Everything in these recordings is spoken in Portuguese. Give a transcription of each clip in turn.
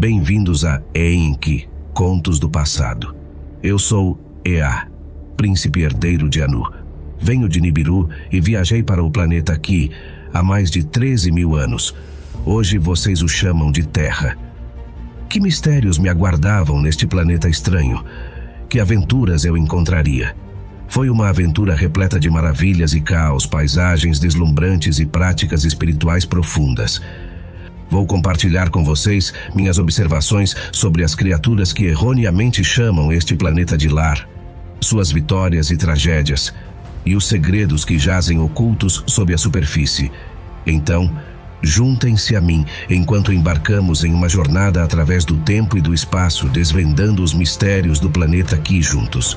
Bem-vindos a Enki, Contos do Passado. Eu sou Ea, príncipe herdeiro de Anu. Venho de Nibiru e viajei para o planeta Ki há mais de 13 mil anos. Hoje vocês o chamam de Terra. Que mistérios me aguardavam neste planeta estranho? Que aventuras eu encontraria? Foi uma aventura repleta de maravilhas e caos, paisagens deslumbrantes e práticas espirituais profundas. Vou compartilhar com vocês minhas observações sobre as criaturas que erroneamente chamam este planeta de lar, suas vitórias e tragédias, e os segredos que jazem ocultos sob a superfície. Então, juntem-se a mim enquanto embarcamos em uma jornada através do tempo e do espaço, desvendando os mistérios do planeta aqui juntos.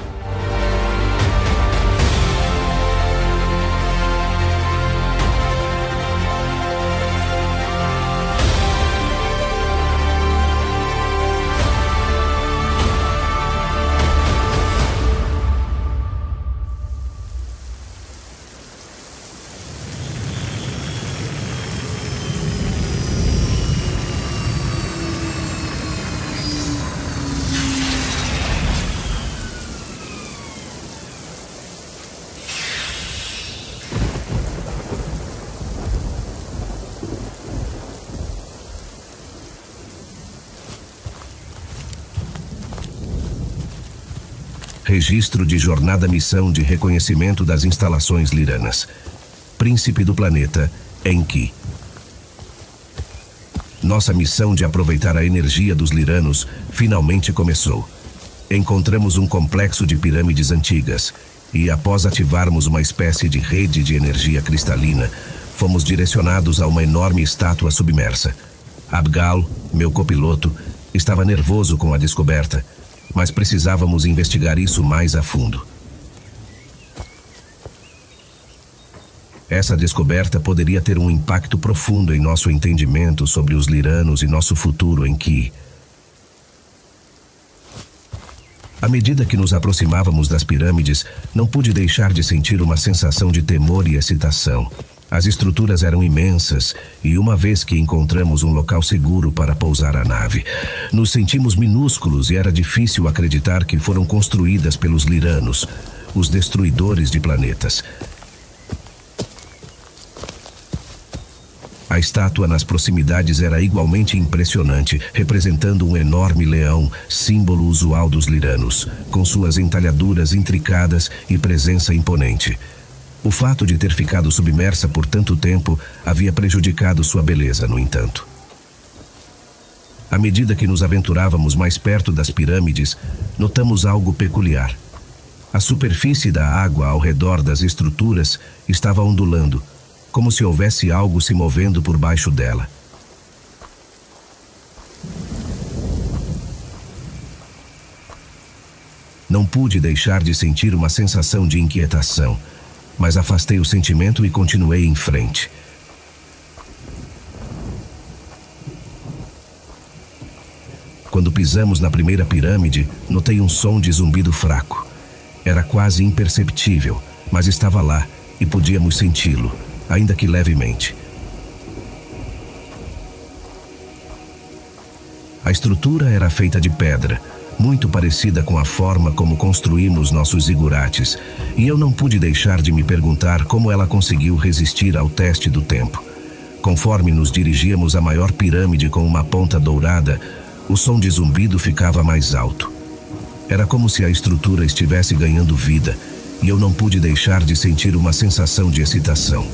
Registro de Jornada Missão de Reconhecimento das Instalações Liranas. Príncipe do Planeta, Enki. Nossa missão de aproveitar a energia dos liranos finalmente começou. Encontramos um complexo de pirâmides antigas e, após ativarmos uma espécie de rede de energia cristalina, fomos direcionados a uma enorme estátua submersa. Abgal, meu copiloto, estava nervoso com a descoberta mas precisávamos investigar isso mais a fundo. Essa descoberta poderia ter um impacto profundo em nosso entendimento sobre os liranos e nosso futuro em que. À medida que nos aproximávamos das pirâmides, não pude deixar de sentir uma sensação de temor e excitação. As estruturas eram imensas e, uma vez que encontramos um local seguro para pousar a nave, nos sentimos minúsculos e era difícil acreditar que foram construídas pelos liranos, os destruidores de planetas. A estátua nas proximidades era igualmente impressionante, representando um enorme leão, símbolo usual dos liranos, com suas entalhaduras intricadas e presença imponente. O fato de ter ficado submersa por tanto tempo havia prejudicado sua beleza, no entanto. À medida que nos aventurávamos mais perto das pirâmides, notamos algo peculiar. A superfície da água ao redor das estruturas estava ondulando, como se houvesse algo se movendo por baixo dela. Não pude deixar de sentir uma sensação de inquietação mas afastei o sentimento e continuei em frente. Quando pisamos na primeira pirâmide, notei um som de zumbido fraco. Era quase imperceptível, mas estava lá e podíamos senti-lo, ainda que levemente. A estrutura era feita de pedra, muito parecida com a forma como construímos nossos zigurates, e eu não pude deixar de me perguntar como ela conseguiu resistir ao teste do tempo. Conforme nos dirigíamos à maior pirâmide com uma ponta dourada, o som de zumbido ficava mais alto. Era como se a estrutura estivesse ganhando vida, e eu não pude deixar de sentir uma sensação de excitação.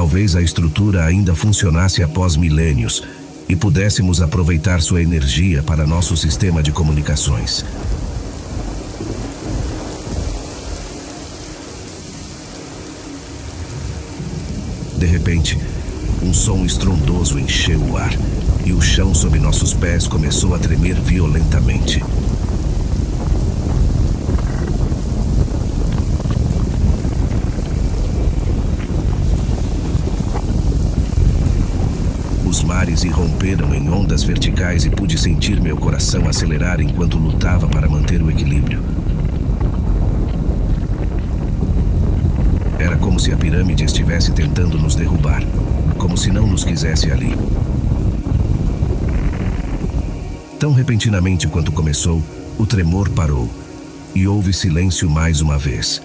Talvez a estrutura ainda funcionasse após milênios e pudéssemos aproveitar sua energia para nosso sistema de comunicações. De repente, um som estrondoso encheu o ar e o chão sob nossos pés começou a tremer violentamente. Os mares irromperam em ondas verticais e pude sentir meu coração acelerar enquanto lutava para manter o equilíbrio. Era como se a pirâmide estivesse tentando nos derrubar, como se não nos quisesse ali. Tão repentinamente quanto começou, o tremor parou e houve silêncio mais uma vez.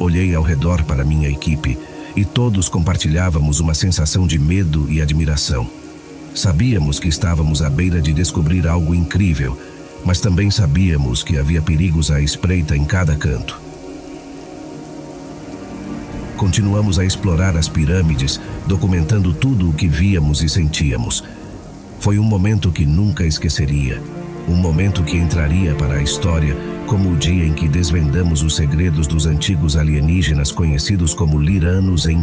Olhei ao redor para minha equipe e todos compartilhávamos uma sensação de medo e admiração. Sabíamos que estávamos à beira de descobrir algo incrível, mas também sabíamos que havia perigos à espreita em cada canto. Continuamos a explorar as pirâmides, documentando tudo o que víamos e sentíamos. Foi um momento que nunca esqueceria. Um momento que entraria para a história como o dia em que desvendamos os segredos dos antigos alienígenas conhecidos como Liranos em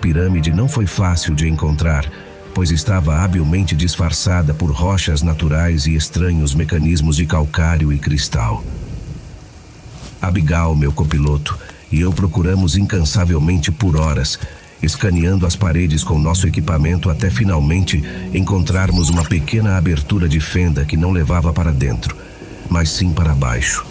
pirâmide não foi fácil de encontrar, pois estava habilmente disfarçada por rochas naturais e estranhos mecanismos de calcário e cristal. Abigail, meu copiloto, e eu procuramos incansavelmente por horas, escaneando as paredes com nosso equipamento até finalmente encontrarmos uma pequena abertura de fenda que não levava para dentro, mas sim para baixo.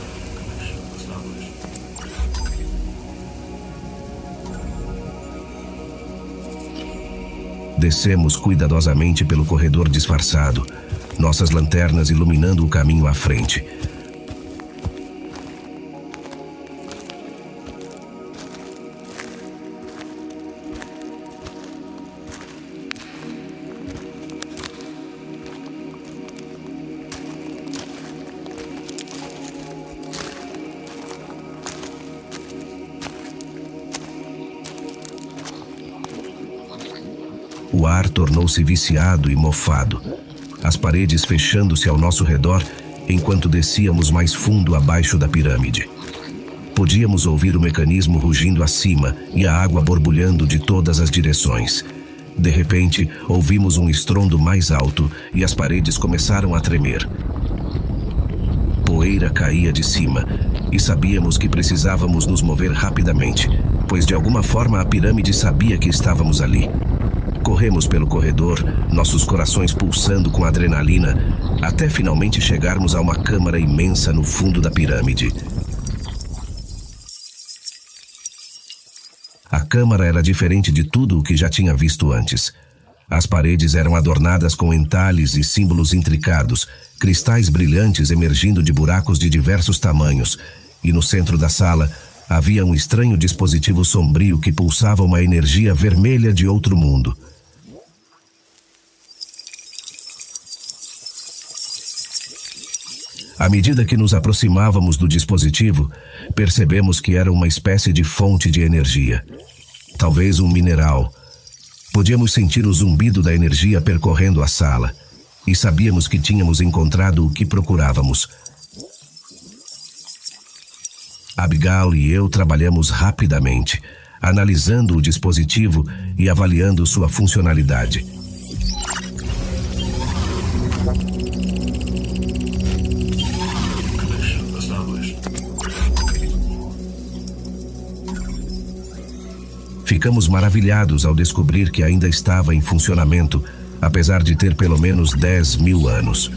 Descemos cuidadosamente pelo corredor disfarçado, nossas lanternas iluminando o caminho à frente. Ar tornou-se viciado e mofado, as paredes fechando-se ao nosso redor enquanto descíamos mais fundo abaixo da pirâmide. Podíamos ouvir o mecanismo rugindo acima e a água borbulhando de todas as direções. De repente, ouvimos um estrondo mais alto e as paredes começaram a tremer. Poeira caía de cima e sabíamos que precisávamos nos mover rapidamente, pois de alguma forma a pirâmide sabia que estávamos ali. Corremos pelo corredor, nossos corações pulsando com adrenalina, até finalmente chegarmos a uma câmara imensa no fundo da pirâmide. A câmara era diferente de tudo o que já tinha visto antes. As paredes eram adornadas com entalhes e símbolos intricados, cristais brilhantes emergindo de buracos de diversos tamanhos, e no centro da sala havia um estranho dispositivo sombrio que pulsava uma energia vermelha de outro mundo. À medida que nos aproximávamos do dispositivo, percebemos que era uma espécie de fonte de energia. Talvez um mineral. Podíamos sentir o zumbido da energia percorrendo a sala e sabíamos que tínhamos encontrado o que procurávamos. Abigail e eu trabalhamos rapidamente, analisando o dispositivo e avaliando sua funcionalidade. Ficamos maravilhados ao descobrir que ainda estava em funcionamento, apesar de ter pelo menos 10 mil anos.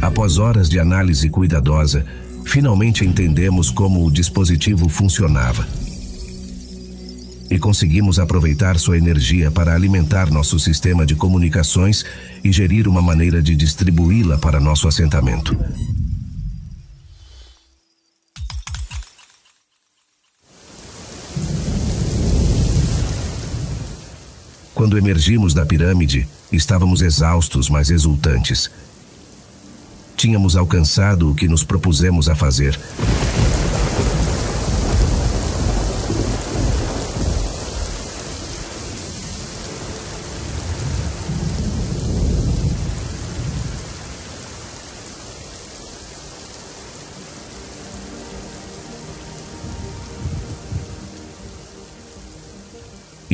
Após horas de análise cuidadosa, finalmente entendemos como o dispositivo funcionava. E conseguimos aproveitar sua energia para alimentar nosso sistema de comunicações e gerir uma maneira de distribuí-la para nosso assentamento. Quando emergimos da pirâmide, estávamos exaustos, mas exultantes. Tínhamos alcançado o que nos propusemos a fazer.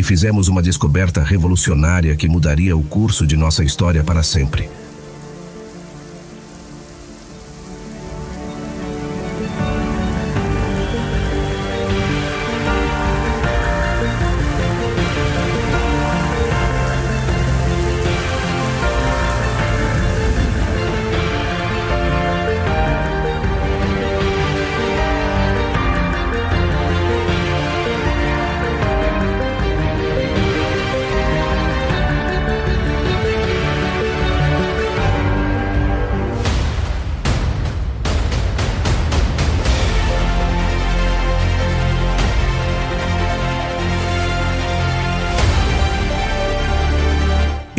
E fizemos uma descoberta revolucionária que mudaria o curso de nossa história para sempre.